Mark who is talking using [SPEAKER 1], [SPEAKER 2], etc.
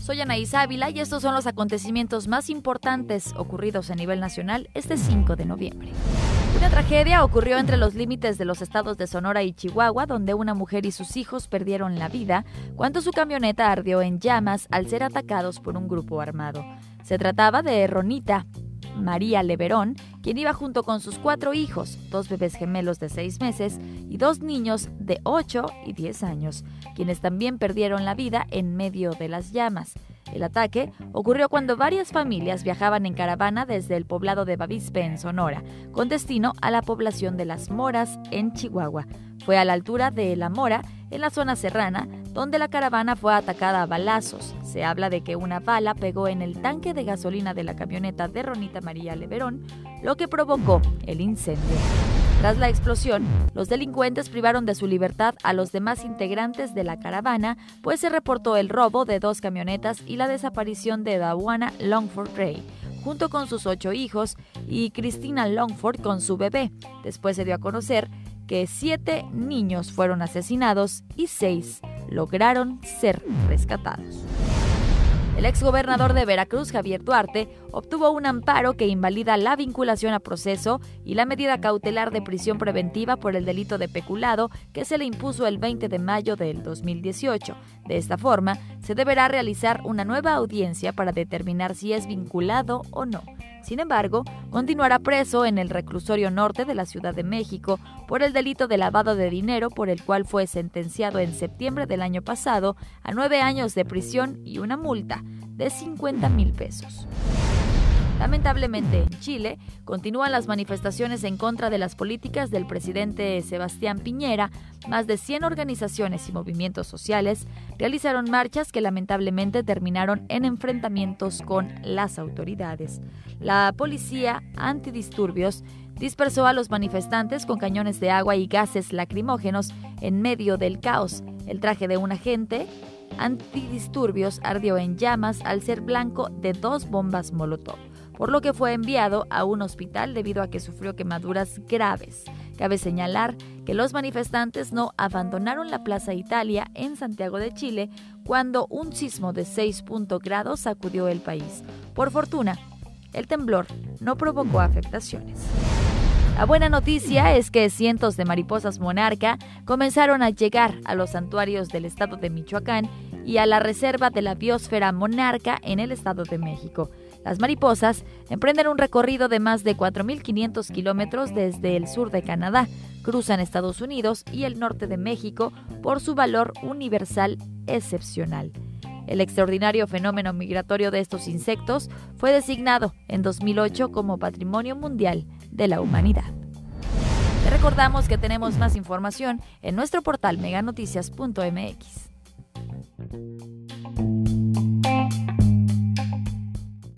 [SPEAKER 1] Soy Anaís Ávila y estos son los acontecimientos más importantes ocurridos a nivel nacional este 5 de noviembre. Una tragedia ocurrió entre los límites de los estados de Sonora y Chihuahua, donde una mujer y sus hijos perdieron la vida cuando su camioneta ardió en llamas al ser atacados por un grupo armado. Se trataba de Ronita María Leverón, quien iba junto con sus cuatro hijos, dos bebés gemelos de seis meses y dos niños de 8 y 10 años, quienes también perdieron la vida en medio de las llamas. El ataque ocurrió cuando varias familias viajaban en caravana desde el poblado de Bavispe, en Sonora, con destino a la población de Las Moras, en Chihuahua. Fue a la altura de La Mora, en la zona serrana, donde la caravana fue atacada a balazos. Se habla de que una bala pegó en el tanque de gasolina de la camioneta de Ronita María Leverón, lo que provocó el incendio. Tras la explosión, los delincuentes privaron de su libertad a los demás integrantes de la caravana, pues se reportó el robo de dos camionetas y la desaparición de Dawana Longford Ray, junto con sus ocho hijos, y Christina Longford con su bebé. Después se dio a conocer que siete niños fueron asesinados y seis lograron ser rescatados. El exgobernador de Veracruz, Javier Duarte, obtuvo un amparo que invalida la vinculación a proceso y la medida cautelar de prisión preventiva por el delito de peculado que se le impuso el 20 de mayo del 2018. De esta forma, se deberá realizar una nueva audiencia para determinar si es vinculado o no. Sin embargo, continuará preso en el reclusorio norte de la Ciudad de México por el delito de lavado de dinero por el cual fue sentenciado en septiembre del año pasado a nueve años de prisión y una multa de 50 mil pesos. Lamentablemente, en Chile continúan las manifestaciones en contra de las políticas del presidente Sebastián Piñera. Más de 100 organizaciones y movimientos sociales realizaron marchas que lamentablemente terminaron en enfrentamientos con las autoridades. La policía antidisturbios dispersó a los manifestantes con cañones de agua y gases lacrimógenos en medio del caos. El traje de un agente antidisturbios ardió en llamas al ser blanco de dos bombas Molotov por lo que fue enviado a un hospital debido a que sufrió quemaduras graves. Cabe señalar que los manifestantes no abandonaron la Plaza Italia en Santiago de Chile cuando un sismo de 6 grados sacudió el país. Por fortuna, el temblor no provocó afectaciones. La buena noticia es que cientos de mariposas monarca comenzaron a llegar a los santuarios del estado de Michoacán y a la reserva de la biosfera monarca en el estado de México. Las mariposas emprenden un recorrido de más de 4.500 kilómetros desde el sur de Canadá, cruzan Estados Unidos y el norte de México por su valor universal excepcional. El extraordinario fenómeno migratorio de estos insectos fue designado en 2008 como Patrimonio Mundial de la Humanidad. Recordamos que tenemos más información en nuestro portal meganoticias.mx. Thank you.